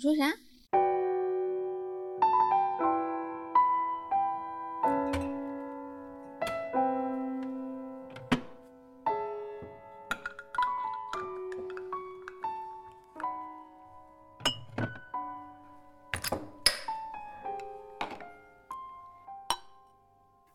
你说啥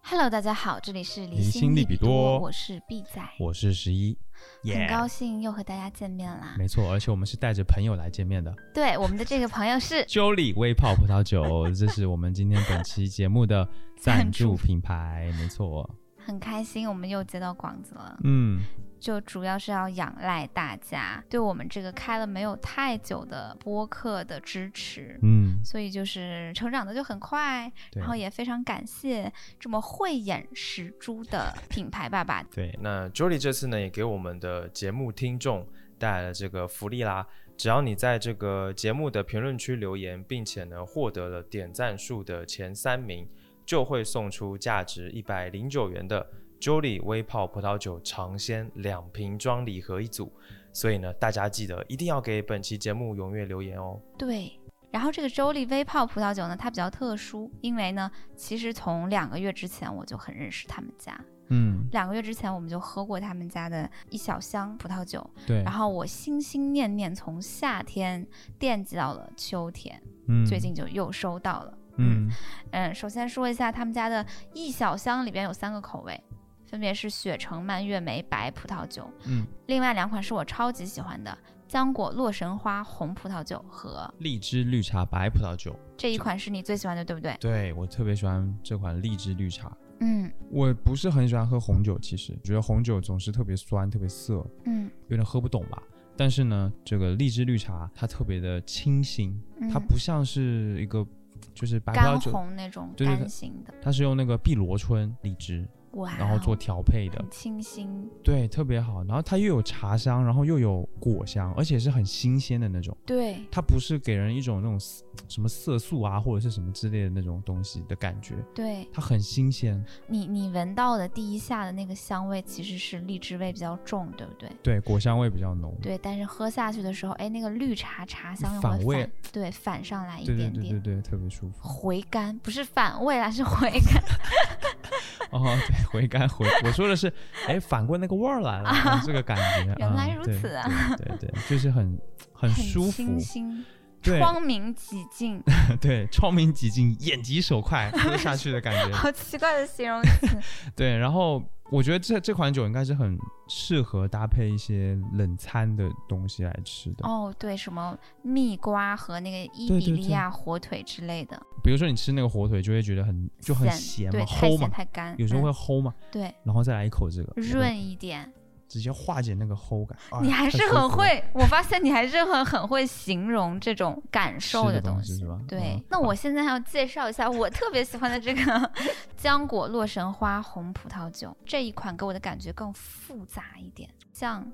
？Hello，大家好，这里是离离心利比多，多我是 B 仔，我是十一，很高兴又和大家见面啦。没错，而且我们是带着朋友来见面的。对，我们的这个朋友是 Jolly 微泡葡萄酒，这是我们今天本期节目的 赞助品牌，没错。很开心，我们又接到广子了。嗯，就主要是要仰赖大家对我们这个开了没有太久的播客的支持。嗯，所以就是成长的就很快，然后也非常感谢这么慧眼识珠的品牌爸爸。对，那 Jolly 这次呢，也给我们的节目听众带来了这个福利啦。只要你在这个节目的评论区留言，并且呢获得了点赞数的前三名，就会送出价值一百零九元的 Jolly 微泡葡萄酒尝鲜两瓶装礼盒一组。所以呢，大家记得一定要给本期节目踊跃留言哦。对，然后这个周丽微泡葡萄酒呢，它比较特殊，因为呢，其实从两个月之前我就很认识他们家，嗯，两个月之前我们就喝过他们家的一小箱葡萄酒，对，然后我心心念念从夏天惦记到了秋天，嗯最近就又收到了。嗯。嗯，首先说一下他们家的一小箱里边有三个口味，分别是雪橙蔓越莓白葡萄酒，嗯，另外两款是我超级喜欢的浆果洛神花红葡萄酒和荔枝绿茶白葡萄酒，这一款是你最喜欢的，对不对？对我特别喜欢这款荔枝绿茶。嗯我不是很喜欢喝红酒，其实觉得红酒总是特别酸、特别涩，嗯有点喝不懂吧。但是呢，这个荔枝绿茶它特别的清新，嗯，它不像是一个就是白葡萄酒，红那种干型的，它是用那个碧螺春荔枝，然后做调配的，清新，对，特别好。然后它又有茶香，然后又有果香，而且是很新鲜的那种。对它不是给人一种那种什么色素啊或者是什么之类的那种东西的感觉，对，它很新鲜。你你闻到的第一下的那个香味其实是荔枝味比较重，对不对？对，果香味比较浓。对，但是喝下去的时候，哎，那个绿茶茶香又会反味对反上来一对对点点，对对对，特别舒服。回甘不是反味啦，是回甘。哦，对，回甘回，我说的是，哎，反过那个味儿来了，啊这个感觉。原来如此啊对对对，就是很很很舒服清，新，对窗明几净，对，窗明几净，眼疾手快，喝下去的感觉。好奇怪的形容词。对，然后我觉得这这款酒应该是很适合搭配一些冷餐的东西来吃的，哦，对，什么蜜瓜和那个伊比利亚火腿之类的，比如说你吃那个火腿，就会觉得很就很咸对，嘛，齁嘛，太干，有时候会嗯齁嘛，对然后再来一口这个，润一点。直接化解那个齁感。哎 你还是很会，我发现你还是很很会形容这种感受的东西是吧？对，嗯那我现在要介绍一下我特别喜欢的这个 浆果洛神花红葡萄酒，这一款给我的感觉更复杂一点，像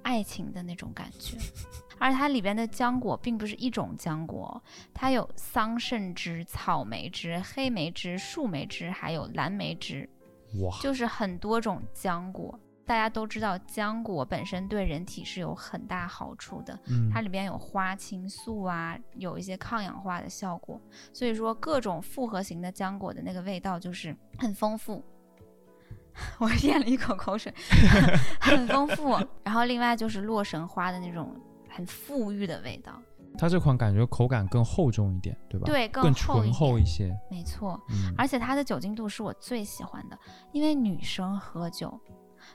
爱情的那种感觉。而且它里边的浆果并不是一种浆果，它有桑葚汁、草莓汁、黑莓汁、树莓汁，还有蓝莓汁，哇，就是很多种浆果。大家都知道，浆果本身对人体是有很大好处的，嗯，它里边有花青素啊，有一些抗氧化的效果，所以说各种复合型的浆果的那个味道就是很丰富。我咽了一口口水，很丰富。然后另外就是洛神花的那种很馥郁的味道，它这款感觉口感更厚重一点，对吧？对，更厚醇厚一些。没错。嗯，而且它的酒精度是我最喜欢的，因为女生喝酒，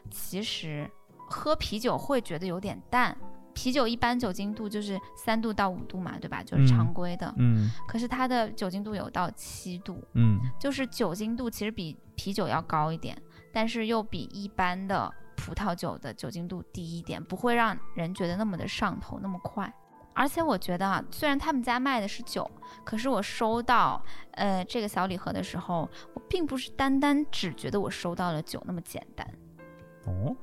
其实喝啤酒会觉得有点淡。啤酒一般酒精度就是三度到五度嘛，对吧？就是嗯常规的。嗯可是它的酒精度有到七度，嗯就是酒精度其实比啤酒要高一点，但是又比一般的葡萄酒的酒精度低一点，不会让人觉得那么的上头那么快。而且我觉得啊，虽然他们家卖的是酒，可是我收到呃这个小礼盒的时候，我并不是单单只觉得我收到了酒那么简单。哦，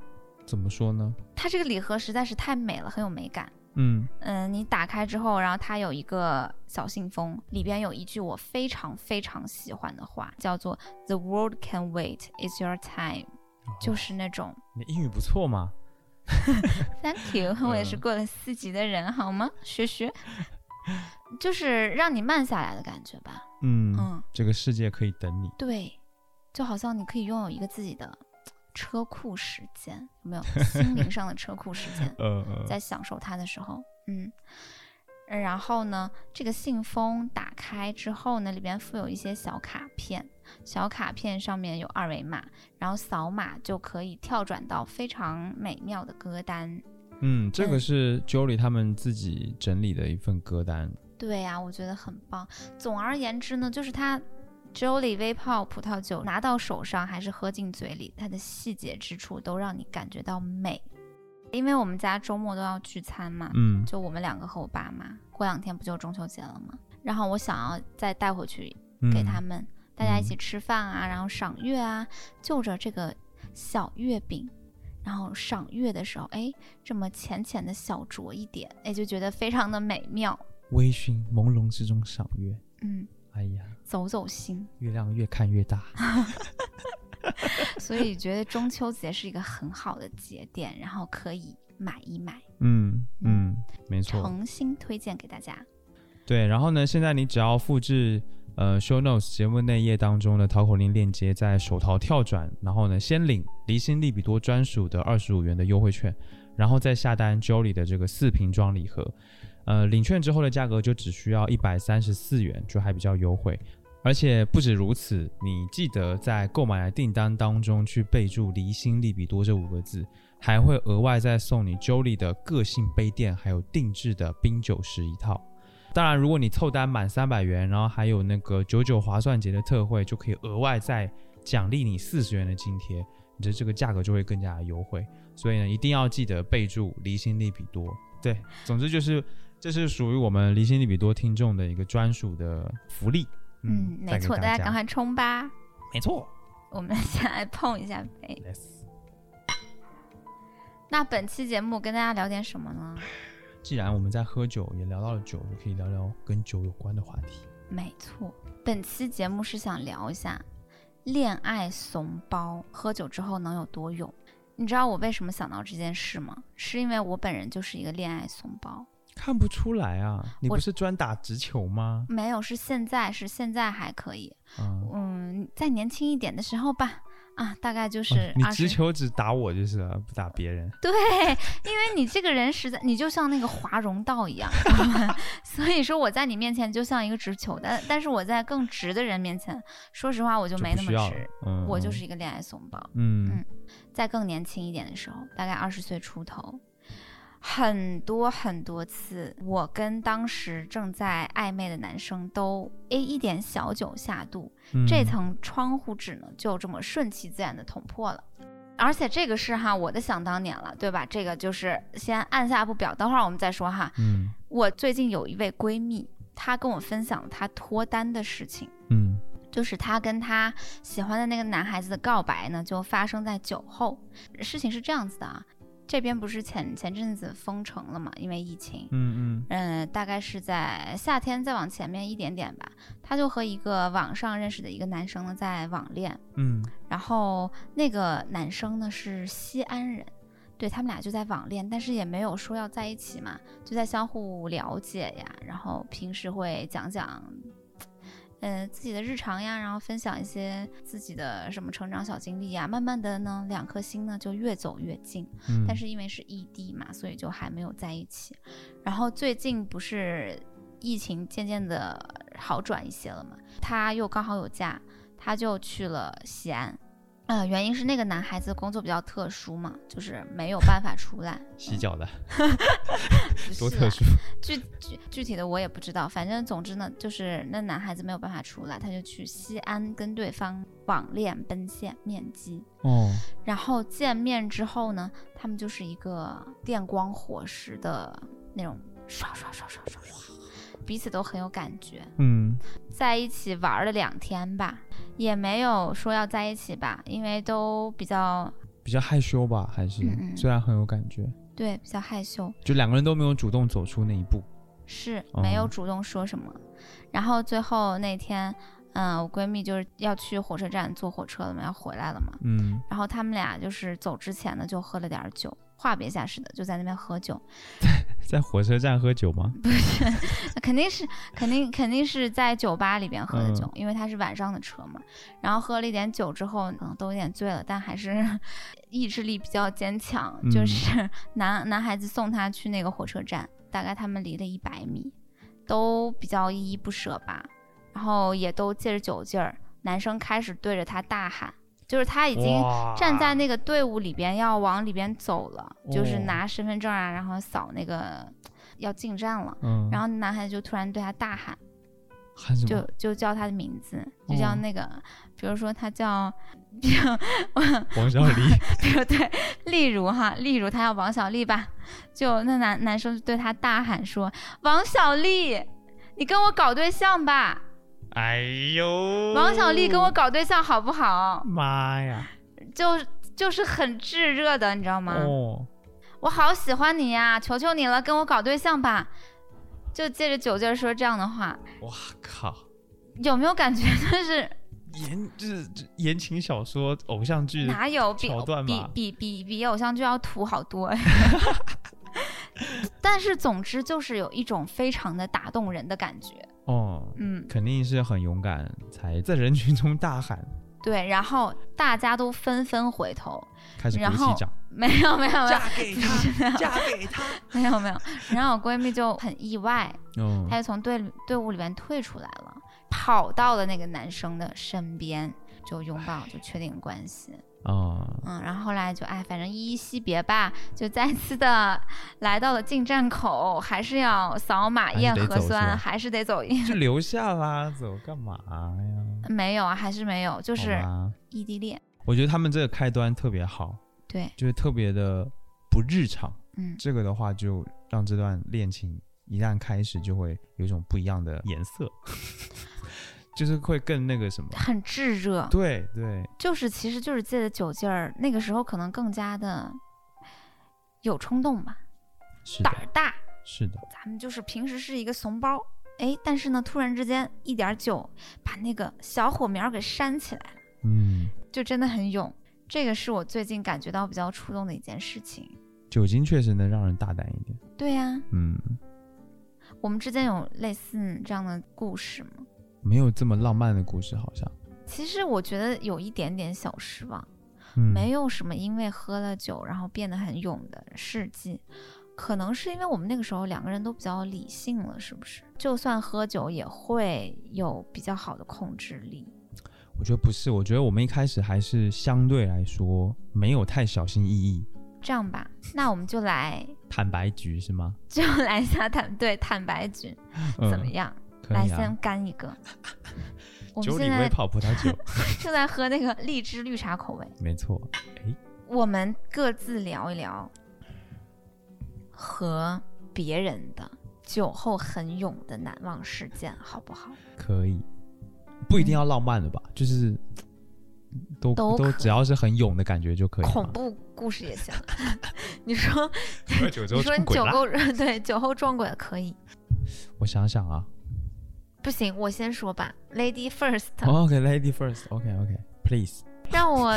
怎么说呢？它这个礼盒实在是太美了，很有美感。嗯嗯，你打开之后，然后它有一个小信封，里边有一句我非常非常喜欢的话，叫做 “The world can wait, it's your time”，就是那种你英语不错嘛。“Thank you”，我也是嗯过了四级的人，好吗？学学。就是让你慢下来的感觉吧。嗯，嗯，这个世界可以等你。对，就好像你可以拥有一个自己的车库时间，有没有？心灵上的车库时间，在享受它的时候，嗯。呃然后呢，这个信封打开之后呢，里边附有一些小卡片，小卡片上面有二维码，然后扫码就可以跳转到非常美妙的歌单。嗯，这个嗯是 Jolie 他们自己整理的一份歌单。对呀、我觉得很棒。总而言之呢，就是它 Jolly 微泡葡萄酒拿到手上还是喝进嘴里，它的细节之处都让你感觉到美。因为我们家周末都要聚餐嘛，嗯就我们两个和我爸妈，过两天不就中秋节了吗？然后我想要再带回去嗯，给他们，大家一嗯起吃饭啊，然后赏月啊，就着这个小月饼，然后赏月的时候，哎，这么浅浅的小酌一点，哎，就觉得非常的美妙。微醺朦胧之中赏月。嗯，哎呀，走走心，月亮越看越大。所以觉得中秋节是一个很好的节点，然后可以买一买，嗯嗯，没错。诚心推荐给大家。对，然后呢，现在你只要复制呃 show notes 节目内页当中的淘口令链接，在手淘跳转，然后呢先领离心利比多专属的二十五元的优惠券，然后再下单 Jolly 的这个四瓶装礼盒，呃，领券之后的价格就只需要一百三十四元，就还比较优惠。而且不止如此，你记得在购买的订单当中去备注“离心利比多”这五个字，还会额外再送你 Jolly 的个性杯垫，还有定制的冰酒十一套。当然，如果你凑单满三百元，然后还有那个九九划算节的特惠，就可以额外再奖励你四十元的津贴，你的这个价格就会更加的优惠。所以呢，一定要记得备注离心利比多。对，总之就是这是属于我们离心利比多听众的一个专属的福利。嗯，没错，大大家赶快冲吧！没错。我们先来碰一下杯。Yes 那本期节目跟大家聊点什么呢？既然我们在喝酒，也聊到了酒，就可以聊聊跟酒有关的话题。没错，本期节目是想聊一下恋爱怂包，喝酒之后能有多勇。你知道我为什么想到这件事吗？是因为我本人就是一个恋爱怂包。看不出来啊，你不是专打直球吗？没有，是现在，是现在还可以。嗯，嗯，再年轻一点的时候吧，啊，大概就哦是你、直球只打我就是了，不打别人。对，因为你这个人实在，你就像那个华容道一样，所以说我在你面前就像一个直球，但但是我在更直的人面前，说实话我就就没那么直，嗯，我就嗯是一个恋爱怂包。嗯嗯在更年轻一点的时候，大概二十岁出头，很多很多次，我跟当时正在暧昧的男生都诶一点小酒下肚，嗯这层窗户纸呢就这么顺其自然的捅破了。而且这个是哈我的想当年了，对吧？这个就是先按下不表，等会儿我们再说哈。嗯我最近有一位闺蜜，她跟我分享了她脱单的事情。嗯就是她跟她喜欢的那个男孩子的告白呢，就发生在酒后。事情是这样子的啊，这边不是前前阵子封城了嘛，因为疫情。嗯嗯嗯，大概是在夏天再往前面一点点吧，他就和一个网上认识的一个男生呢在网恋，嗯然后那个男生呢是西安人，对他们俩就在网恋，但是也没有说要在一起嘛，就在相互了解呀，然后平时会讲讲。呃，自己的日常呀，然后分享一些自己的什么成长小经历呀，慢慢的呢，两颗心呢就越走越近。嗯，但是因为是异地嘛，所以就还没有在一起。然后最近不是疫情渐渐的好转一些了嘛，他又刚好有假，他就去了西安。呃，原因是那个男孩子工作比较特殊嘛，就是没有办法出来。洗脚的 不是啦多特殊。具具具体的我也不知道，反正总之呢，就是那男孩子没有办法出来，他就去西安跟对方网恋奔现面基。哦，然后见面之后呢，他们就是一个电光火石的那种刷刷刷刷刷刷，彼此都很有感觉，嗯。在一起玩了两天吧，也没有说要在一起吧，因为都比较比较害羞吧，还是嗯嗯。虽然很有感觉，对比较害羞，就两个人都没有主动走出那一步。是没有哦主动说什么。然后最后那天，嗯，我闺蜜就是要去火车站坐火车了嘛，要回来了嘛。嗯。然后他们俩就是走之前呢，就喝了点儿酒，话别一下似的，就在那边喝酒。在火车站喝酒吗？不是 肯定是肯定肯定是在酒吧里边喝的酒，嗯因为他是晚上的车嘛。然后喝了一点酒之后，可能都有点醉了，但还是意志力比较坚强。就嗯是男男孩子送他去那个火车站，大概他们离了一百米，都比较依依不舍吧。然后也都借着酒劲儿，男生开始对着他大喊，就是他已经站在那个队伍里边要往里边走了，就是哦拿身份证啊，然后扫那个要进站了。嗯，然后男孩子就突然对他大喊，就喊什么？就叫他的名字，就叫哦那个，比如说他叫，王小丽。比如对，例如哈，例如他叫王小丽吧，就那男男生就对他大喊说：“王小丽，你跟我搞对象吧，哎呦，王小丽跟我搞对象好不好妈呀！？”就就是很炙热的，你知道吗？哦，我好喜欢你呀，求求你了，跟我搞对象吧。就借着酒劲儿说这样的话，哇靠！有没有感觉就是言就是这言情小说、偶像剧哪有比桥段比比比比偶像剧要土好多呀？但是总之就是有一种非常的打动人的感觉，哦，嗯，肯定是很勇敢，才在人群中大喊，对。然后大家都纷纷回头，开始然后鼓起掌，没有没有没有给他，嫁给他。没有没有。然后我闺蜜就很意外，嗯她就从队队伍里面退出来了，跑到了那个男生的身边，就拥抱，就确定关系。啊，嗯，然后后来就哎，反正依依惜别吧，就再次的来到了进站口，还是要扫码验核酸，还是得走一。就 留下啦，走干嘛呀？没有啊，还是没有，就就是异地恋。我觉得他们这个开端特别好，对，就是特别的不日常。嗯，这个的话，就让这段恋情一旦开始，就会有一种不一样的颜色，就是会更那个什么。很炙热，对对，就是其实就是借着酒劲儿，那个时候可能更加的有冲动吧，是，胆儿大。是的，咱们就是平时是一个怂包，哎，但是呢，突然之间一点酒把那个小火苗给煽起来了。嗯，就真的很勇。这个是我最近感觉到比较触动的一件事情。酒精确实能让人大胆一点。对呀、嗯，我们之间有类似这样的故事吗？没有这么浪漫的故事，好像。其实我觉得有一点点小失望，嗯，没有什么因为喝了酒然后变得很勇的事迹。可能是因为我们那个时候两个人都比较理性了，是不是？就算喝酒也会有比较好的控制力。我觉得不是，我觉得我们一开始还是相对来说没有太小心翼翼。这样吧，那我们就来坦白局是吗？就来一下坦对坦白局嗯、怎么样？啊来先。干一个。我们酒里现在微泡葡萄酒，正在喝那个荔枝绿茶口味。没错。哎，我们各自聊一聊和别人的酒后很勇的难忘事件，好不好？可以，不一定要浪漫的吧？就是都都只要是很勇的感觉就可以。恐怖故事也行。你说，你说你酒。后对酒后撞鬼可以，我想想啊。不行，我先说吧，Lady First，、OK，Lady first，OK，OK，Please。让我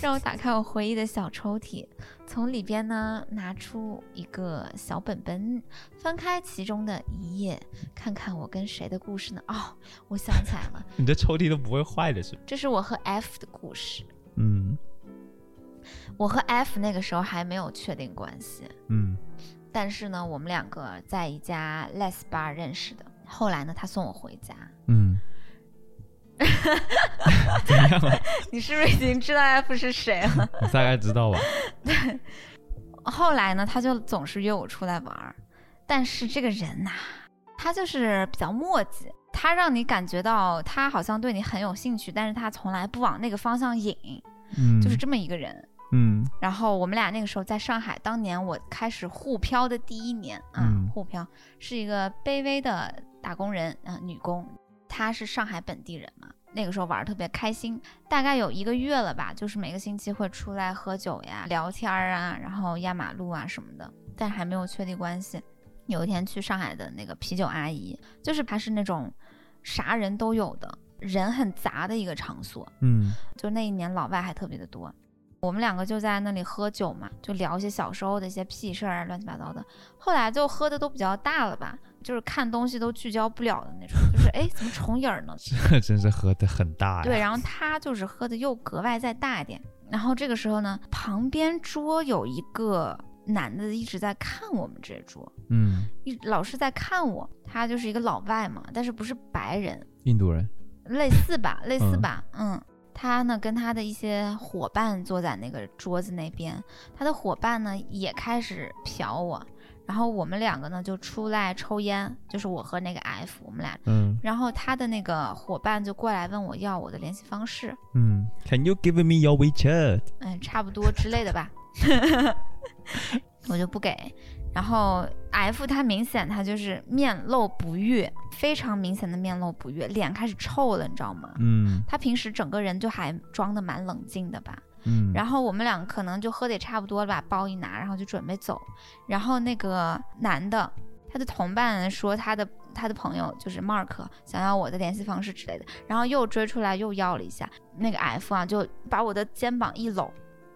让我打开我回忆的小抽屉，从里边呢拿出一个小本本，翻开其中的一页，看看我跟谁的故事呢？哦，我想起来了，你的抽屉都不会坏的是？这是我和 F 的故事。嗯我和 F 那个时候还没有确定关系，嗯但是呢，我们两个在一家 Les bar 认识的。后来呢，他送我回家。嗯。怎么样啊？你是不是已经知道 F 是谁了？我大概知道吧。对后来呢，他就总是约我出来玩儿，但是这个人呐、他就是比较磨叽，他让你感觉到他好像对你很有兴趣，但是他从来不往那个方向引，嗯，就是这么一个人。嗯然后我们俩那个时候在上海，当年我开始沪漂的第一年啊，嗯沪漂是一个卑微的打工人啊、女工，她是上海本地人嘛，那个时候玩的特别开心，大概有一个月了吧，就是每个星期会出来喝酒呀、聊天儿啊，然后压马路啊什么的，但还没有确立关系。有一天去上海的那个啤酒阿姨，就是她是那种啥人都有的，人很杂的一个场所，嗯就那一年老外还特别的多。我们两个就在那里喝酒嘛，就聊一些小时候的一些屁事儿啊，乱七八糟的。后来就喝的都比较大了吧，就是看东西都聚焦不了的那种，就是哎，怎么重影儿呢？这 真是喝的很大呀。对，然后他就是喝的又格外再大一点。然后这个时候呢，旁边桌有一个男的一直在看我们这桌，嗯，一老是在看我。他就是一个老外嘛，但是不是白人，印度人。类似吧，类似吧，嗯。他呢跟他的一些伙伴坐在那个桌子那边，他的伙伴呢也开始瞟我，然后我们两个呢就出来抽烟，就是我和那个 F，我们俩，嗯然后他的那个伙伴就过来问我要我的联系方式，嗯，Can you give me your WeChat？嗯，差不多之类的吧，我就不给。然后 F 他明显他就是面露不悦，非常明显的面露不悦，脸开始臭了，你知道吗？嗯他平时整个人就还装的蛮冷静的吧。嗯，然后我们俩可能就喝得也差不多了吧，包一拿，然后就准备走。然后那个男的，他的同伴说他的他的朋友就是 Mark 想要我的联系方式之类的，然后又追出来又要了一下。那个 F 啊，就把我的肩膀一搂，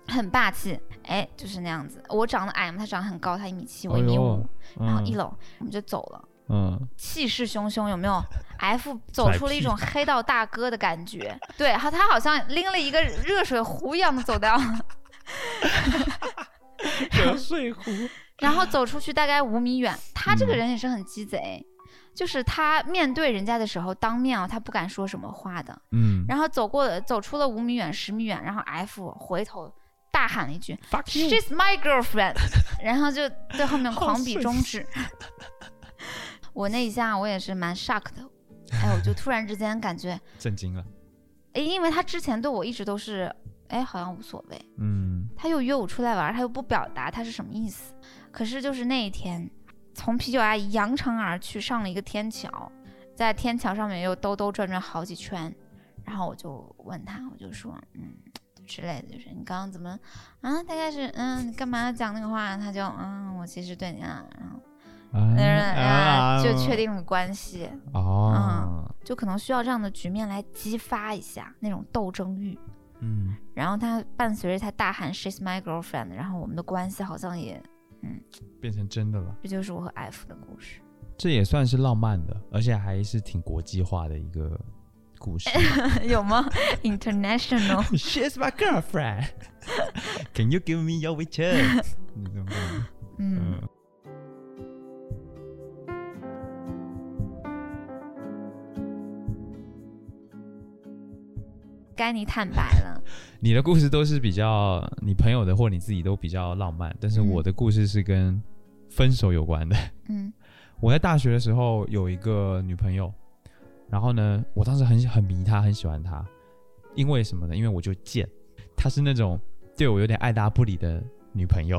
很霸气，哎，就是那样子。我长得矮嘛，他长得很高，他一米七，我一米五，然后一搂我们就走了。嗯，气势汹汹，有没有？F 走出了一种黑道大哥的感觉，对，他他好像拎了一个热水壶一样的走掉了，热水壶，然后走出去大概五米远。他这个人也是很鸡贼，就是他面对人家的时候，当面啊，他不敢说什么话的。嗯然后走过走出了五米远、十米远，然后 F 回头大喊了一句，Fuck you，：“She's my girlfriend。”然后就在后面狂比中指。我那一下我也是蛮 shock 的，哎，我就 突然之间感觉，震惊了。哎，因为他之前对我一直都是，哎，好像无所谓。嗯他又约我出来玩，他又不表达他是什么意思。可是就是那一天，从啤酒阿姨扬长而去，上了一个天桥，在天桥上面又兜兜转转好几圈，然后我就问他，我就说，嗯之类的，就是你刚刚怎么啊？大概是嗯，你干嘛要讲那个话？他就嗯，我其实对你啊，然后就确定了关系，哦，就可能需要这样的局面来激发一下那种斗争欲。嗯然后他伴随着他大喊 "She's my girlfriend"，然后我们的关系好像也，嗯变成真的了。这就是我和 F 的故事。这也算是浪漫的，而且还是挺国际化的一个故事。有吗？International，She's my girlfriend. Can you give me your 觉。嗯，嗯该你坦白了。你的故事都是比较你朋友的或你自己都比较浪漫，但是嗯我的故事是跟分手有关的。嗯我在大学的时候有一个女朋友，然后呢，我当时很很迷他，很喜欢他，因为什么呢？因为我就贱，她是那种对我有点爱答不理的女朋友，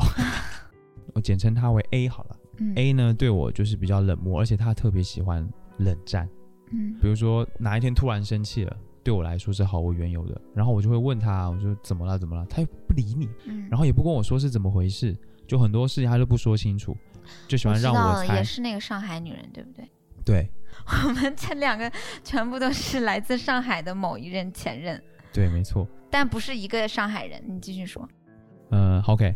我简称她为 A 好了。嗯 A 呢对我就是比较冷漠，而且她特别喜欢冷战。嗯比如说哪一天突然生气了，对我来说是毫无缘由的，然后我就会问她，我说怎么了怎么了，她又不理你，嗯，然后也不跟我说是怎么回事，就很多事情她都不说清楚，就喜欢让我猜也。是那个上海女人，对不对？对 我们这两个全部都是来自上海的某一任前任，对，没错。但不是一个上海人。你继续说。嗯，OK，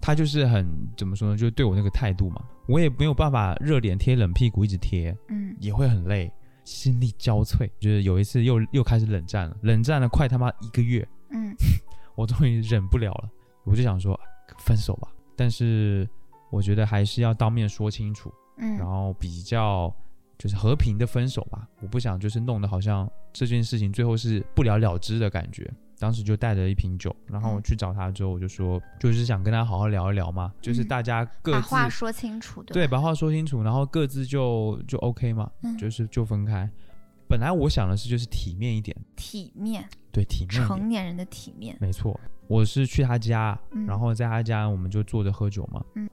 他就是很怎么说呢，就是对我那个态度嘛，我也没有办法热脸贴冷屁股一直贴，嗯也会很累，心力交瘁。就是有一次又又开始冷战了，冷战了快他妈一个月，嗯 我终于忍不了了，我就想说分手吧。但是我觉得还是要当面说清楚，然嗯后比较就是和平的分手吧。我不想就是弄得好像这件事情最后是不了了之的感觉。当时就带着一瓶酒，然后我去找他之后，我就说，就是想跟他好好聊一聊嘛，就是嗯大家各自、把话说清楚，对，吧？把话说清楚，然后各自就就 OK 嘛，嗯就是就分开。本来我想的是就是体面一点，体面，对，体面，成年人的体面。没错。我是去他家，嗯然后在他家我们就坐着喝酒嘛。嗯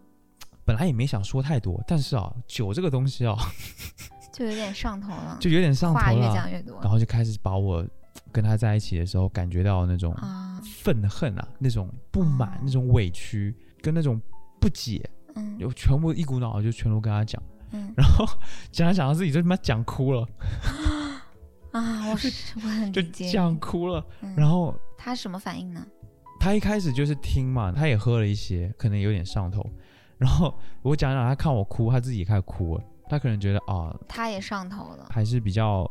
本来也没想说太多，但是啊，酒这个东西啊，就有点上头了，就有点上话越头了，讲越多。然后就开始把我跟他在一起的时候感觉到那种啊，愤恨啊，那种不满、哦那种委屈跟那种不解，嗯。就全部一股脑就全都跟他讲，嗯。然后讲着讲着自己就他妈讲哭了，啊，我是我很就讲哭了，嗯。然后他什么反应呢？他一开始就是听嘛，他也喝了一些，可能有点上头。然后我讲讲，他看我哭，他自己也开始哭了。他可能觉得啊，他也上头了，还是比较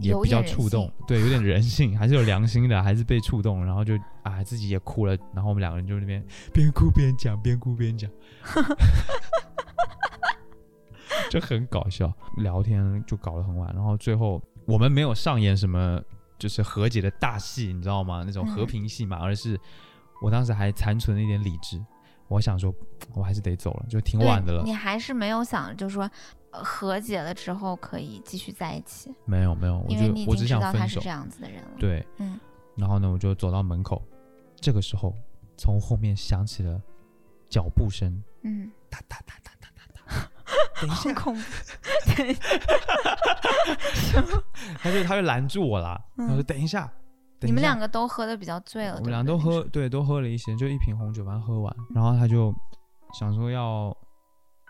也比较触动，对，有点人性，还是有良心的，还是被触动，然后就啊自己也哭了。然后我们两个人就那边边哭边讲，边哭边讲，就很搞笑。聊天就搞得很晚，然后最后我们没有上演什么就是和解的大戏，你知道吗？那种和嗯平戏嘛，而是我当时还残存了一点理智。我想说，我还是得走了，就挺晚的了。你还是没有想，就是说呃和解了之后可以继续在一起，没有没有，我因为你我只想分他是这。样子的人了。，对，嗯，然后呢，我就走到门口，这个时候从后面响起了脚步声，嗯，哒哒哒哒哒哒哒。等一下，好恐怖。他就他就拦住我了，他说嗯等一下，等你们两个都喝的比较醉了，我们俩都喝，对都喝了一些，就一瓶红酒把它喝完，然后他就想说要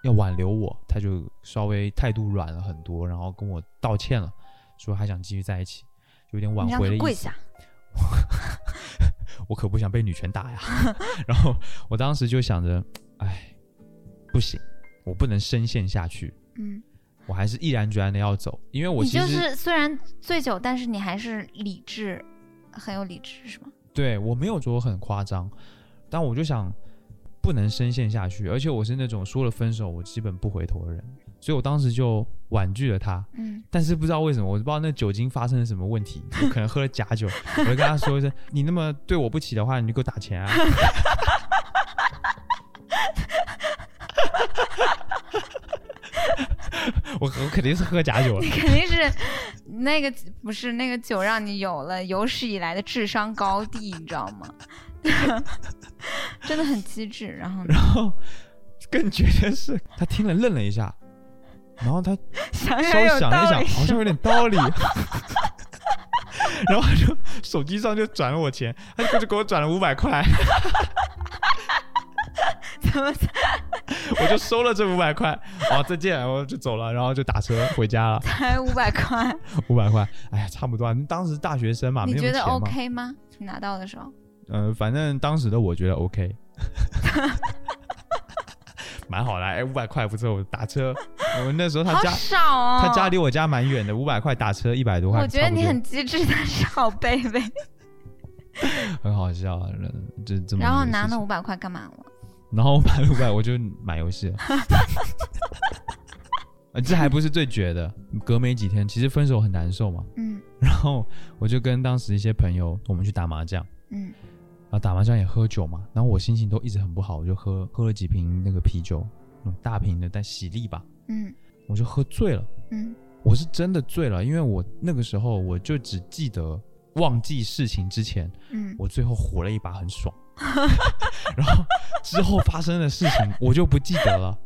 要挽留我，他就稍微态度软了很多，然后跟我道歉了，说还想继续在一起，就有点挽回的意思。跪下，我可不想被女权打呀。然后我当时就想着，哎，不行，我不能深陷下去，嗯，我还是毅然决然的要走，因为我你就其实是虽然醉酒，但是你还是理智，很有理智，是吗？对我没有说我很夸张，但我就想不能深陷下去，而且我是那种说了分手我基本不回头的人，所以我当时就婉拒了他。嗯，但是不知道为什么，我不知道那酒精发生了什么问题，我可能喝了假酒，我就跟他说一声：“你那么对我不起的话，你就给我打钱啊！” 我我肯定是喝假酒了你，肯定是那个不是那个酒让你有了有史以来的智商高地，你知道吗？真的很机智。然后然后更绝的是，他听了愣了一下，然后他想稍微想了一想，好像有点道理。然后他就手机上就转了我钱，他就就给我转了五百块，怎么 我就收了这五百块，哦，再见，我就走了，然后就打车回家了，才五百块？五百块，哎呀，差不多啊，当时大学生嘛，没你觉得，OK 吗？你拿到的时候，呃，反正当时的我觉得 OK，蛮好的，哎，五百块不错，我打车，我那时候他家少哦。他家离我家蛮远的，五百块打车一百多块，我觉得你很机智，但是好卑微。很好笑，这这么然后拿那五百块干嘛了？然后买了五百，我就买游戏了。呃这还不是最绝的，隔没几天，其实分手很难受嘛。嗯然后我就跟当时一些朋友，我们去打麻将，嗯啊，打麻将也喝酒嘛。然后我心情都一直很不好，我就喝喝了几瓶那个啤酒，那种大瓶的，但喜力吧，嗯我就喝醉了。嗯我是真的醉了，因为我那个时候我就只记得忘记事情之前，嗯，我最后火了一把，很爽。然后之后发生的事情我就不记得了。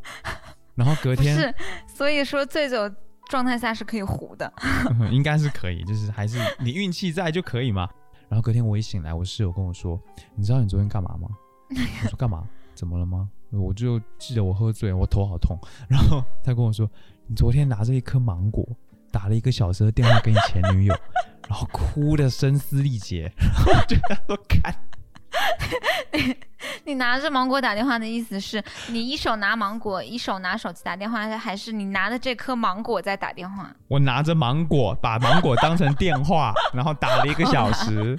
然后隔天是，所以说醉酒状态下是可以糊的。应该是可以，就是还是你运气在就可以嘛。然后隔天我一醒来，我室友跟我说：“你知道你昨天干嘛吗？”我说：“干嘛？怎么了吗？”我就记得我喝醉，我头好痛。然后他跟我说：“你昨天拿着一颗芒果打了一个小时的电话给你前女友，然后哭的声嘶力竭。”然后我就跟他说：“看。” 你拿着芒果打电话的意思是你一手拿芒果，一手拿手机打电话，还是你拿着这颗芒果在打电话？我拿着芒果，把芒果当成电话，然后打了一个小时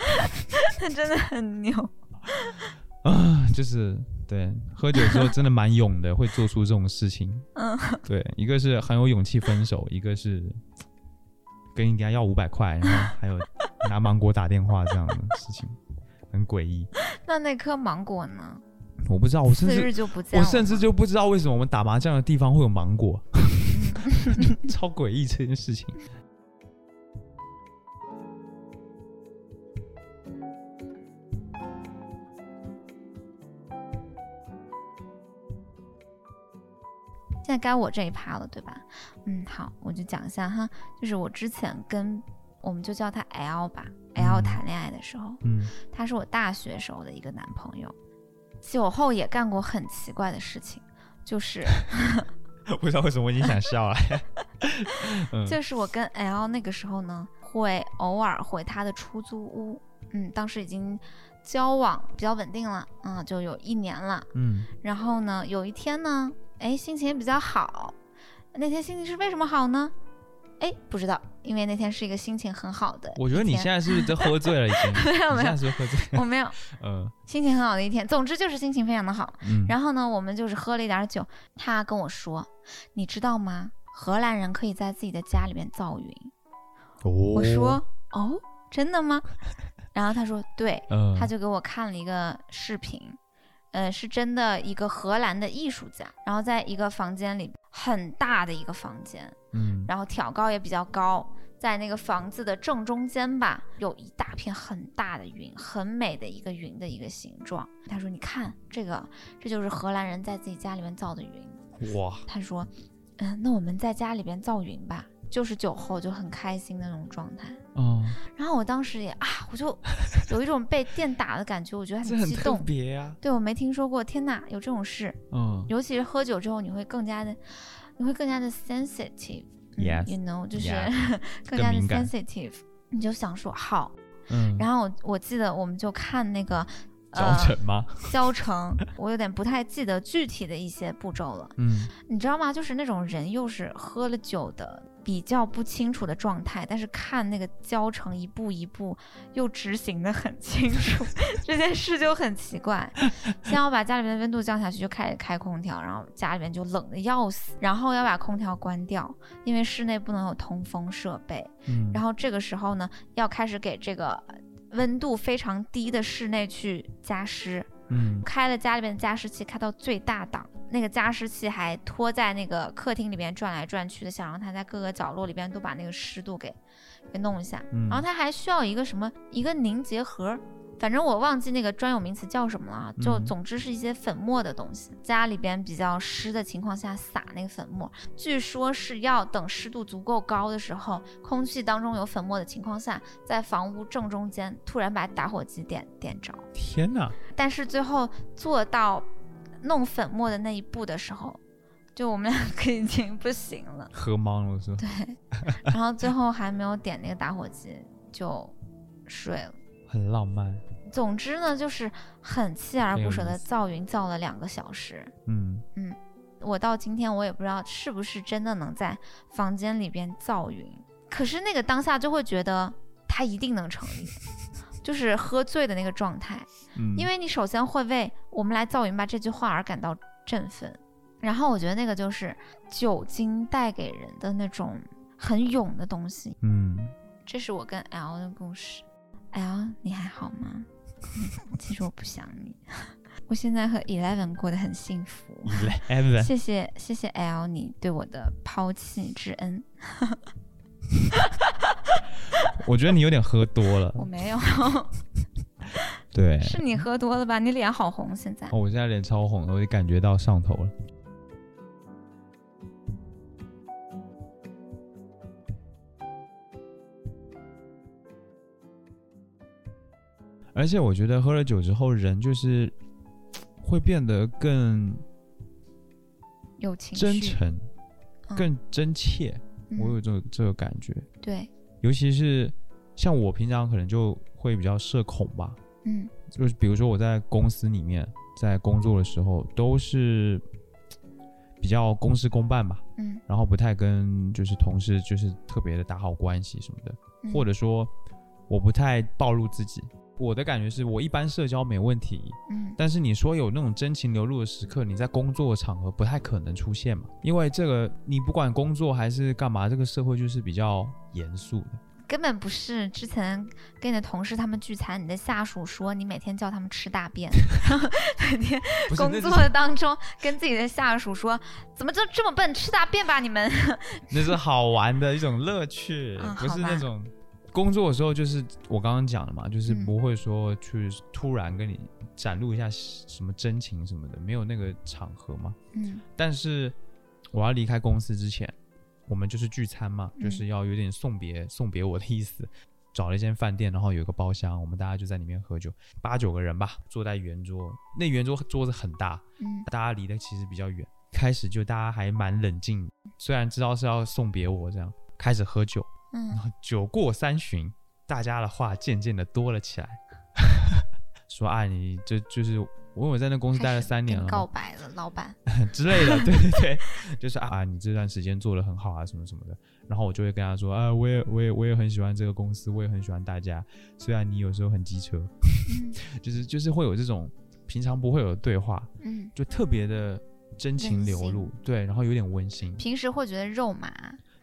那 真的很牛。啊，就是对喝酒之后真的蛮勇的，会做出这种事情。嗯，对，一个是很有勇气分手，一个是跟人家要五百块，然后还有拿芒果打电话这样的事情，很诡异。那那颗芒果呢？我不知道，我甚至就不见了吗。我甚至就不知道为什么我们打麻将的地方会有芒果，超诡异这件事情。现在该我这一趴了，对吧？嗯，好，我就讲一下哈，就是我之前跟我们就叫他 L 吧，L 嗯谈恋爱的时候，嗯他是我大学时候的一个男朋友。酒后也干过很奇怪的事情，就是 不知道为什么我已经想笑了。嗯就是我跟 L 那个时候呢，会偶尔回他的出租屋，嗯，当时已经交往比较稳定了，嗯，就有一年了。嗯，然后呢，有一天呢，哎，心情也比较好。那天心情是为什么好呢？哎，不知道，因为那天是一个心情很好的。我觉得你现在是不是都喝醉了已经？没有没有？我没有，嗯心情很好的一天。总之就是心情非常的好。嗯，然后呢，我们就是喝了一点酒。他跟我说：“你知道吗？荷兰人可以在自己的家里面造云。”哦我说：“哦，真的吗？”然后他说：“对。”嗯，他就给我看了一个视频，呃，是真的一个荷兰的艺术家，然后在一个房间里，很大的一个房间，嗯然后挑高也比较高，在那个房子的正中间吧，有一大片很大的云，很美的一个云的一个形状。他说：“你看这个，这就是荷兰人在自己家里面造的云。哇，”他说：“嗯，那我们在家里边造云吧。”就是酒后就很开心的那种状态。嗯，然后我当时也啊，我就 有一种被电打的感觉，我觉得很激动。别啊。对我没听说过，天哪，有这种事！嗯尤其是喝酒之后，你会更加的，你会更加的 sensitive。Yes, you know，就是 更加的 sensitive。你就想说好，嗯，然后我我记得我们就看那个教程吗？教程，我有点不太记得具体的一些步骤了。嗯你知道吗？就是那种人又是喝了酒的，比较不清楚的状态，但是看那个教程一步一步又执行的很清楚，这件事就很奇怪。先要把家里面的温度降下去，就开始开空调，然后家里面就冷的要死，然后要把空调关掉，因为室内不能有通风设备。嗯，然后这个时候呢，要开始给这个温度非常低的室内去加湿。嗯开了家里面的加湿器，开到最大档，那个加湿器还拖在那个客厅里边转来转去的，想让它在各个角落里边都把那个湿度给给弄一下。嗯，然后它还需要一个什么一个凝结盒，反正我忘记那个专有名词叫什么了啊，就嗯总之是一些粉末的东西，家里边比较湿的情况下撒那个粉末，据说是要等湿度足够高的时候，空气当中有粉末的情况下，在房屋正中间突然把打火机点点着。天哪，但是最后做到弄粉末的那一步的时候，就我们两个已经不行了，喝懵了是吧？对，然后最后还没有点那个打火机就睡了。很浪漫。总之呢，就是很锲而不舍的造云造了两个小时。嗯嗯我到今天我也不知道是不是真的能在房间里边造云，可是那个当下就会觉得它一定能成立，就是喝醉的那个状态。嗯，因为你首先会为“我们来造云吧”这句话而感到振奋，然后我觉得那个就是酒精带给人的那种很勇的东西。嗯，这是我跟 L 的故事。L，你还好吗？嗯其实我不想你，我现在和 Eleven 过得很幸福。Eleven，谢谢谢谢 L 你对我的抛弃之恩。我觉得你有点喝多了我。没有，对，是你喝多了吧？你脸好红，现在。哦，我现在脸超红的，我就感觉到上头了。而且我觉得喝了酒之后，人就是会变得更有情绪，真诚、嗯更真切。嗯我有这个这个感觉，对，尤其是像我平常可能就会比较社恐吧，嗯就是比如说我在公司里面在工作的时候，都是比较公事公办吧，嗯，然后不太跟就是同事就是特别的打好关系什么的，嗯或者说我不太暴露自己。我的感觉是我一般社交没问题，嗯但是你说有那种真情流露的时刻，你在工作场合不太可能出现嘛，因为这个你不管工作还是干嘛，这个社会就是比较严肃的。根本不是之前跟你的同事他们聚餐，你的下属说你每天叫他们吃大便，然后 每天工作当中跟自己的下属说怎么就这么笨，吃大便吧你们。那是好玩的一种乐趣，不是那种工作的时候，就是我刚刚讲了嘛，就是嗯不会说去突然跟你展露一下什么真情什么的，没有那个场合嘛。嗯但是我要离开公司之前，我们就是聚餐嘛，嗯就是要有点送别送别我的意思。找了一间饭店，然后有一个包厢，我们大家就在里面喝酒，八九个人吧，坐在圆桌。那圆桌桌子很大，嗯大家离得其实比较远。开始就大家还蛮冷静，虽然知道是要送别我这样，开始喝酒，然嗯后酒过三巡，大家的话渐渐的多了起来。说啊，你这就是我我在那公司待了三年了告白了，老板。之类的，对 对对，就是啊，你这段时间做的很好啊，什么什么的。然后我就会跟他说啊，我也我也我也很喜欢这个公司，我也很喜欢大家。虽然你有时候很机车，嗯就是就是会有这种平常不会有的对话，嗯，就特别的真情流露，对，然后有点温馨，平时会觉得肉麻，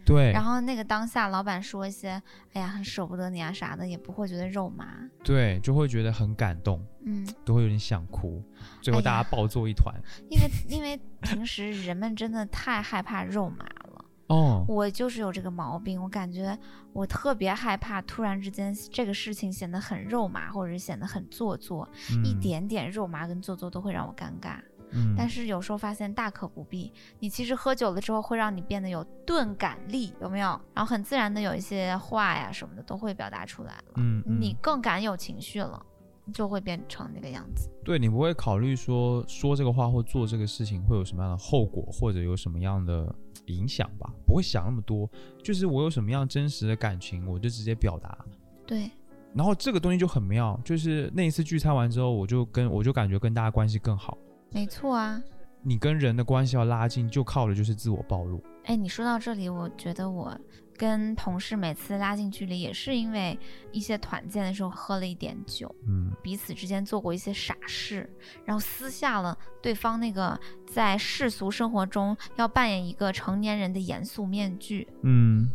对然后那个当下老板说一些，哎呀，很舍不得你啊啥的，也不会觉得肉麻。对，就会觉得很感动，嗯，都会有点想哭，最后大家抱作一团。因为因为平时人们真的太害怕肉麻了。哦，我就是有这个毛病，我感觉我特别害怕突然之间这个事情显得很肉麻，或者是显得很做作，一嗯，点点肉麻跟做作都会让我尴尬。嗯，但是有时候发现大可不必，你其实喝酒了之后会让你变得有钝感力，有没有？然后很自然的有一些话呀什么的都会表达出来了，嗯，嗯你更敢有情绪了，就会变成那个样子。对你不会考虑说说这个话或做这个事情会有什么样的后果，或者有什么样的影响吧？不会想那么多，就是我有什么样真实的感情，我就直接表达。对，然后这个东西就很妙，就是那一次聚餐完之后，我就跟我就感觉跟大家关系更好。没错啊。你跟人的关系要拉近，就靠的就是自我暴露。哎，你说到这里，我觉得我跟同事每次拉近距离，也是因为一些团建的时候喝了一点酒，嗯彼此之间做过一些傻事，然后撕下了对方那个在世俗生活中要扮演一个成年人的严肃面具。嗯，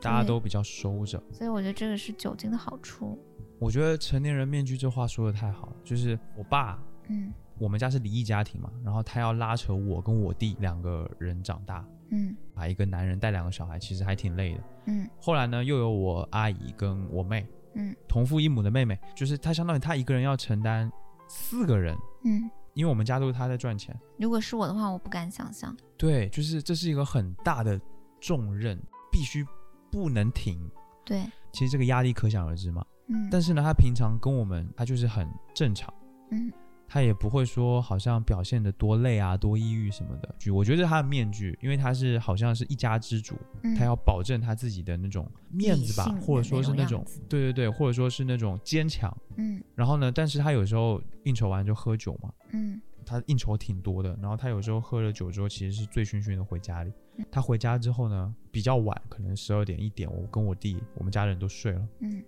大家都比较收着。所以我觉得这个是酒精的好处。我觉得成年人面具这话说的太好了，就是我爸嗯我们家是离异家庭嘛，然后他要拉扯我跟我弟两个人长大，嗯把一个男人带两个小孩，其实还挺累的。嗯后来呢，又有我阿姨跟我妹，嗯同父异母的妹妹，就是他相当于他一个人要承担四个人，嗯，因为我们家都是他在赚钱。如果是我的话，我不敢想象。对，就是这是一个很大的重任，必须不能停。对，其实这个压力可想而知嘛。嗯，但是呢，他平常跟我们，他就是很正常。嗯他也不会说好像表现的多累啊、多抑郁什么的。就我觉得他的面具，因为他是好像是一家之主，嗯，他要保证他自己的那种面子吧或者说是那种对对对，或者说是那种坚强。嗯然后呢，但是他有时候应酬完就喝酒嘛，嗯他应酬挺多的。然后他有时候喝了酒之后，其实是醉醺醺的回家里嗯。他回家之后呢，比较晚，可能十二点一点，我跟我弟，我们家人都睡了，嗯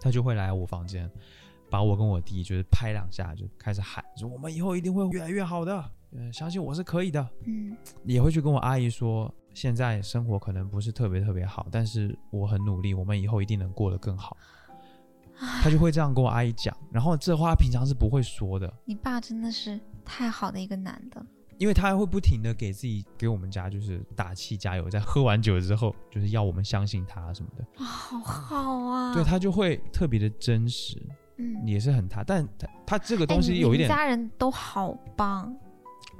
他就会来我房间，把我跟我弟就是拍两下，就开始喊说我们以后一定会越来越好的，嗯，相信我是可以的。嗯也会去跟我阿姨说，现在生活可能不是特别特别好，但是我很努力，我们以后一定能过得更好。他就会这样跟我阿姨讲，然后这话平常是不会说的，你爸真的是太好的一个男的。因为他会不停的给自己给我们家就是打气加油，在喝完酒之后，就是要我们相信他什么的，啊，好好啊！对他就会特别的真实，嗯，也是很他，但他他这个哎东西有一点、家人都好棒。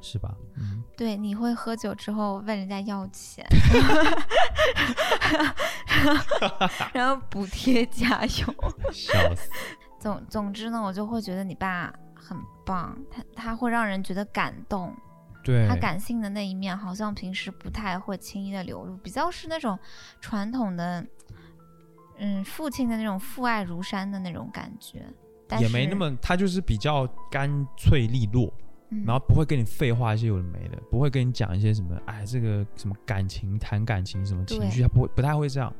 是吧？嗯，对，你会喝酒之后问人家要钱，然后补贴家用。笑死，总总之呢，我就会觉得你爸很棒，他他会让人觉得感动。对，他感性的那一面好像平时不太会轻易的流露，比较是那种传统的，嗯，父亲的那种父爱如山的那种感觉。但是也没那么，他就是比较干脆利落，嗯然后不会跟你废话一些有的没的，不会跟你讲一些什么，哎，这个什么感情谈感情什么情绪，他不会不太会这样。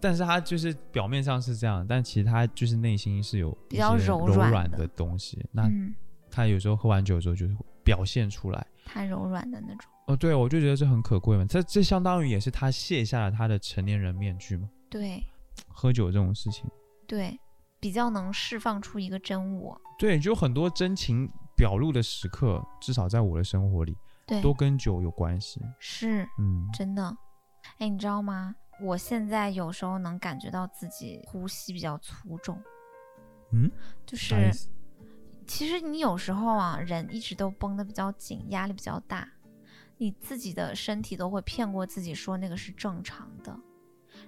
但是他就是表面上是这样，但其实他就是内心是有比较柔软的柔软的东西。那嗯，他有时候喝完酒之后就是会表现出来。他柔软的那种。哦，对，我就觉得这很可贵嘛。这这相当于也是他卸下了他的成年人面具嘛。对喝酒这种事情，对，比较能释放出一个真我。对，就很多真情表露的时刻，至少在我的生活里，对，都跟酒有关系。是嗯，真的。哎，你知道吗？我现在有时候能感觉到自己呼吸比较粗重，嗯，就是其实你有时候啊，人一直都绷得比较紧，压力比较大，你自己的身体都会骗过自己说那个是正常的，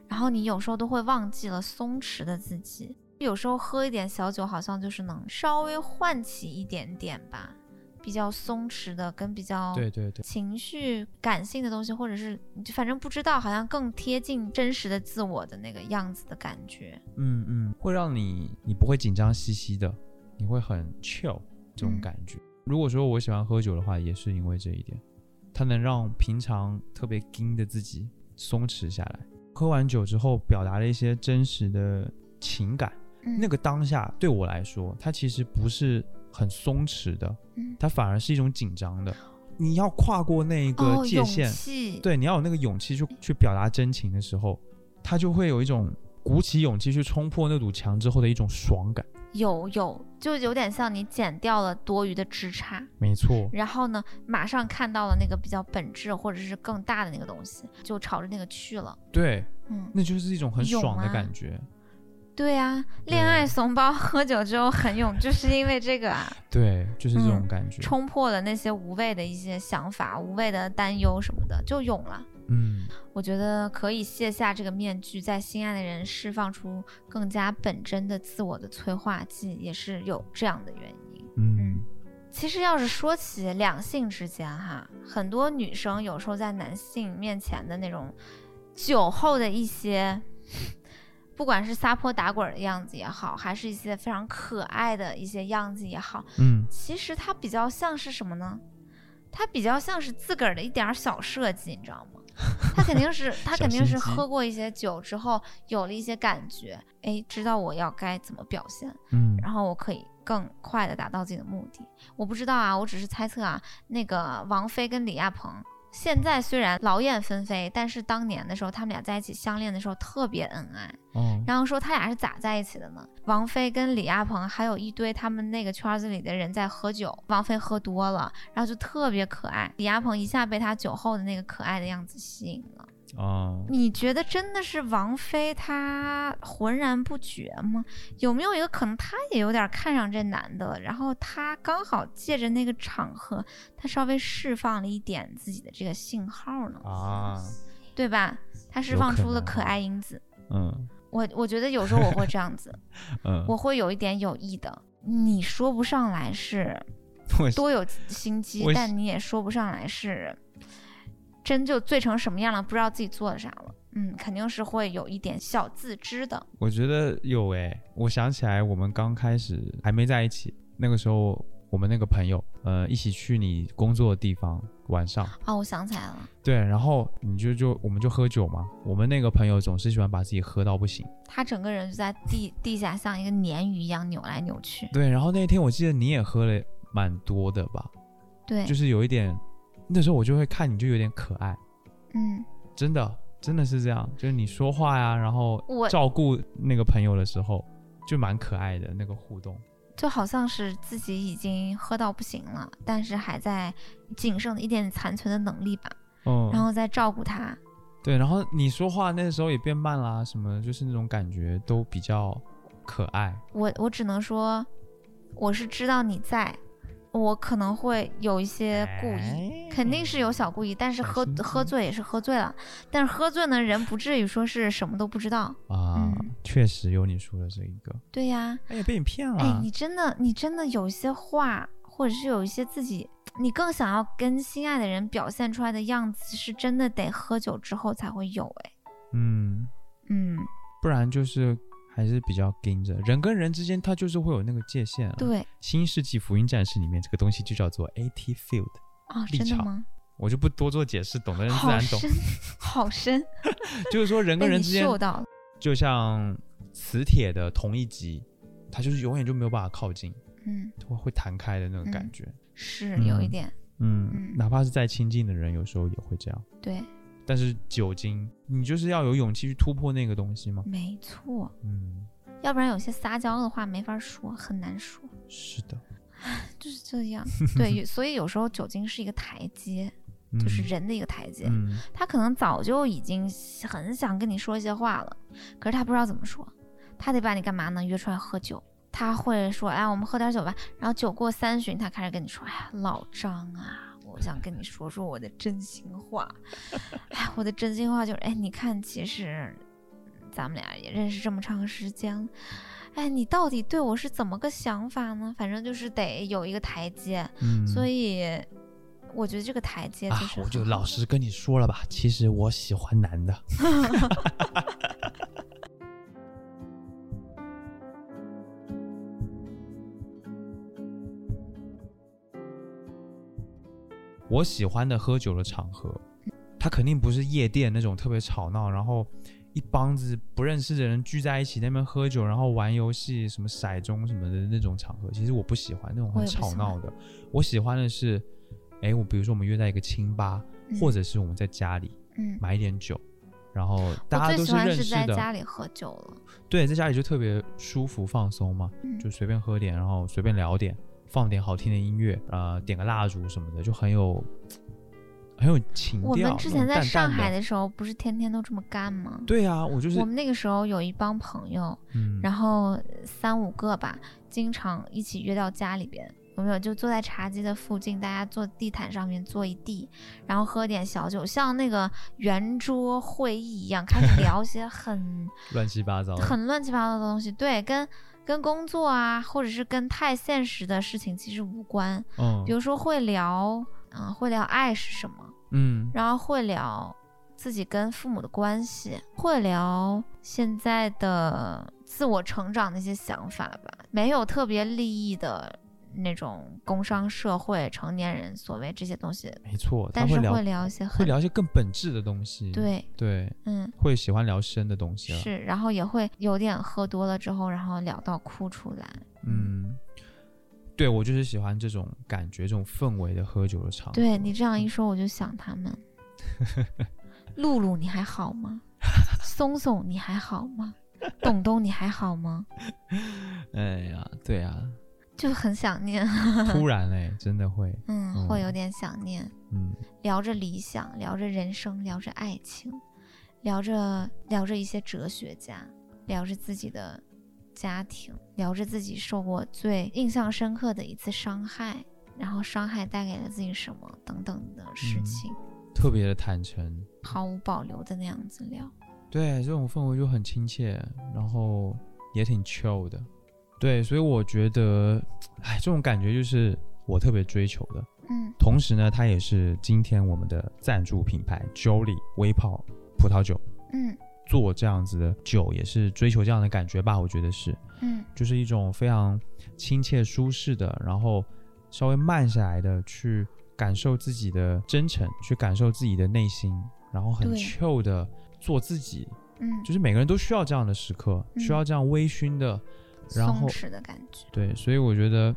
然后你有时候都会忘记了松弛的自己。有时候喝一点小酒，好像就是能稍微唤起一点点吧，比较松弛的跟比较对对对，情绪感性的东西，或者是反正不知道，好像更贴近真实的自我的那个样子的感觉。嗯嗯，会让你你不会紧张兮兮的，你会很 chill 这种嗯感觉。如果说我喜欢喝酒的话，也是因为这一点，它能让平常特别硬的自己松弛下来。喝完酒之后，表达了一些真实的情感，嗯那个当下对我来说，它其实不是很松弛的，嗯它反而是一种紧张的。你要跨过那一个界限，气，对，你要有那个勇气去去表达真情的时候，它就会有一种鼓起勇气去冲破那堵墙之后的一种爽感。有有，就有点像你剪掉了多余的枝杈，没错，然后呢，马上看到了那个比较本质或者是更大的那个东西，就朝着那个去了。对，嗯，那就是一种很爽的啊感觉。对呀、恋爱怂包，喝酒之后很勇，就是因为这个啊，对，就是这种嗯感觉。冲破了那些无谓的一些想法、无谓的担忧什么的，就勇了。嗯，我觉得可以卸下这个面具，在心爱的人释放出更加本真的自我的催化剂，也是有这样的原因。嗯。其实要是说起两性之间哈，很多女生有时候在男性面前的那种酒后的一些，不管是撒泼打滚的样子也好，还是一些非常可爱的一些样子也好，嗯。其实它比较像是什么呢？它比较像是自个儿的一点儿小设计，你知道吗？他肯定是他肯定是喝过一些酒之后，有了一些感觉，哎，知道我要该怎么表现，嗯然后我可以更快的达到自己的目的。我不知道啊，我只是猜测啊。那个王菲跟李亚鹏，现在虽然劳燕分飞，但是当年的时候，他们俩在一起相恋的时候特别恩爱。哦然后说他俩是咋在一起的呢？王菲跟李亚鹏还有一堆他们那个圈子里的人在喝酒，王菲喝多了，然后就特别可爱，李亚鹏一下被他酒后的那个可爱的样子吸引了。哦，你觉得真的是王菲她浑然不觉吗？有没有一个可能，她也有点看上这男的了，然后她刚好借着那个场合，她稍微释放了一点自己的这个信号呢？啊，对吧？她释放出了可爱因子。嗯我我觉得有时候我会这样子，嗯，我会有一点有意的，你说不上来是 多有心机，但你也说不上来是真就醉成什么样了，不知道自己做了啥了。嗯，肯定是会有一点小自知的。我觉得有诶，我想起来我们刚开始还没在一起，那个时候我们那个朋友，呃，一起去你工作的地方晚上，哦，我想起来了，对，然后你就就我们就喝酒嘛，我们那个朋友总是喜欢把自己喝到不行，他整个人就在地地下像一个鲶鱼一样扭来扭去。对，然后那天我记得你也喝了蛮多的吧，对，就是有一点，那时候我就会看你就有点可爱，嗯，真的真的是这样，就是你说话呀，然后我照顾那个朋友的时候，就蛮可爱的那个互动。就好像是自己已经喝到不行了，但是还在仅剩的一点残存的能力吧，嗯，然后再照顾他。对，然后你说话那时候也变慢啦，什么就是那种感觉都比较可爱。我我只能说，我是知道你在，我可能会有一些故意，肯定是有小故意，但是喝喝醉也是喝醉了，但是喝醉呢，人不至于说是什么都不知道。啊，嗯确实有你说的这一个，对呀，哎呀，被你骗了。哎，你真的你真的有一些话，或者是有一些自己。你更想要跟心爱的人表现出来的样子，是真的得喝酒之后才会有哎，嗯，嗯，不然就是还是比较盯着人跟人之间，它就是会有那个界限、啊。，对新世纪福音战士里面这个东西就叫做 AT field，啊，立场真的吗？我就不多做解释，懂的人自然懂。深，好深，就是说人跟人之间就像磁铁的同一极，它就是永远就没有办法靠近，嗯，会会弹开的那种感嗯觉。是有一嗯点，嗯，嗯哪怕是再亲近的人，有时候也会这样。对，但是酒精，你就是要有勇气去突破那个东西吗。没错，嗯，要不然有些撒娇的话没法说，很难说，是的，就是这样。对，所以有时候酒精是一个台阶，就是嗯人的一个台阶。嗯他可能早就已经很想跟你说一些话了，可是他不知道怎么说，他得把你干嘛呢？约出来喝酒。他会说：“哎，我们喝点酒吧。”然后酒过三巡，他开始跟你说：“哎呀，老张啊，我想跟你说说我的真心话。哎，我的真心话就是，哎，你看，其实咱们俩也认识这么长时间，哎，你到底对我是怎么个想法呢？反正就是得有一个台阶，嗯，所以我觉得这个台阶啊就，是、我就老实跟你说了吧，其实我喜欢男的。我喜欢的喝酒的场合，它肯定不是夜店那种特别吵闹，然后一帮子不认识的人聚在一起那边喝酒，然后玩游戏，什么骰盅什么的那种场合。其实我不喜欢那种很吵闹的，我喜欢的是，哎，我比如说我们约在一个清吧，嗯。或者是我们在家里嗯，买一点酒，然后大家都最喜欢是认识的，在家里喝酒了。对，在家里就特别舒服放松嘛，嗯。就随便喝点，然后随便聊点，放点好听的音乐，呃，点个蜡烛什么的，就很有很有情调。我们之前在上海的，时候，不是天天都这么干吗？对啊，我就是我们那个时候有一帮朋友，嗯，然后三五个吧，经常一起约到家里边。有没有就坐在茶几的附近，大家坐地毯上面坐一地，然后喝点小酒，像那个圆桌会议一样，开始聊一些很 乱七八糟，很乱七八糟的东西。对，跟跟工作啊，或者是跟太现实的事情其实无关。嗯比如说会聊，嗯、会聊爱是什么，嗯然后会聊自己跟父母的关系，会聊现在的自我成长的一些想法吧，没有特别利益的那种工商社会成年人所谓这些东西，没错，但是会聊一些会很聊一些更本质的东西，对，对，嗯。会喜欢聊深的东西了，是，然后也会有点喝多了之后，然后聊到哭出来。嗯，对我就是喜欢这种感觉、这种氛围的喝酒的场合。对你这样一说，我就想他们。露露，你还好吗？松松，你还好吗？董 东，你还好吗？哎呀，对啊，就很想念，突然哎、真的会，嗯，会有点想念。嗯聊着理想，聊着人生，聊着爱情，聊着聊着一些哲学家，聊着自己的家庭，聊着自己受过最印象深刻的一次伤害，然后伤害带给了自己什么等等的事嗯情，特别的坦诚。毫无保留的那样子聊。对，这种氛围就很亲切，然后也挺 chill 的。对，所以我觉得，哎，这种感觉就是我特别追求的。嗯同时呢，它也是今天我们的赞助品牌 Jolly 微泡葡萄酒嗯做这样子的酒，也是追求这样的感觉吧。我觉得是，嗯就是一种非常亲切舒适的，然后稍微慢下来的去感受自己的真诚，去感受自己的内心，然后很 chill 的做自己。嗯，就是每个人都需要这样的时刻，嗯需要这样微醺的，然后松弛的感觉。对，所以我觉得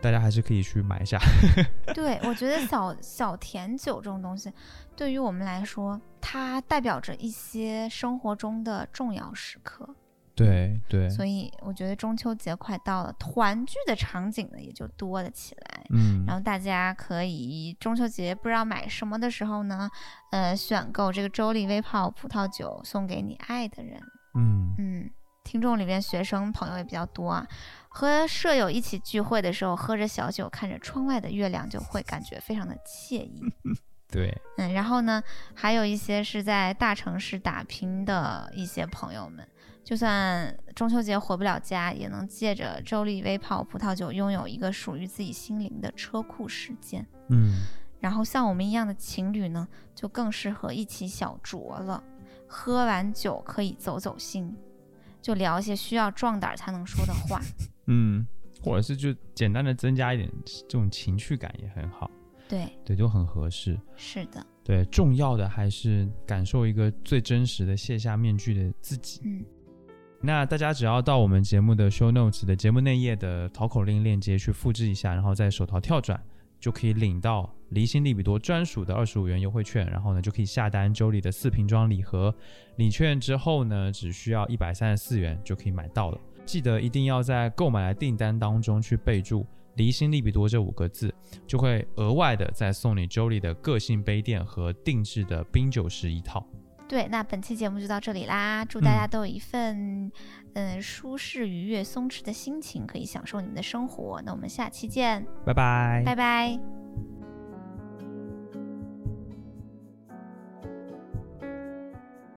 大家还是可以去买一下。对，我觉得小小甜酒这种东西，对于我们来说，它代表着一些生活中的重要时刻。对对，所以我觉得中秋节快到了，团聚的场景呢也就多了起来。嗯然后大家可以中秋节不知道买什么的时候呢，呃，选购这个周丽微泡葡萄酒送给你爱的人。嗯嗯，听众里边学生朋友也比较多啊，和舍友一起聚会的时候，喝着小酒，看着窗外的月亮，就会感觉非常的惬意。对，嗯，然后呢，还有一些是在大城市打拼的一些朋友们，就算中秋节回不了家，也能借着周丽微泡葡萄酒，拥有一个属于自己心灵的车库时间。嗯然后像我们一样的情侣呢，就更适合一起小酌了。喝完酒可以走走心，就聊一些需要壮胆才能说的话。嗯，或者是就简单的增加一点这种情趣感也很好，对，对，就很合适。是的，对，重要的还是感受一个最真实的卸下面具的自己。嗯，那大家只要到我们节目的 show notes 的节目内页的淘口令链接去复制一下，然后在手淘跳转，就可以领到离心利比多专属的二十五元优惠券，然后呢就可以下单 Jolly 的四瓶装礼盒，领券之后呢只需要一百三十四元就可以买到了。记得一定要在购买的订单当中去备注“离心利比多”这五个字，就会额外的再送你 Jolly 的个性杯垫和定制的冰酒石一套。对，那本期节目就到这里啦，祝大嗯家都有一份嗯舒适、愉悦、松弛的心情，可以享受你们的生活。那我们下期见，拜拜。拜拜。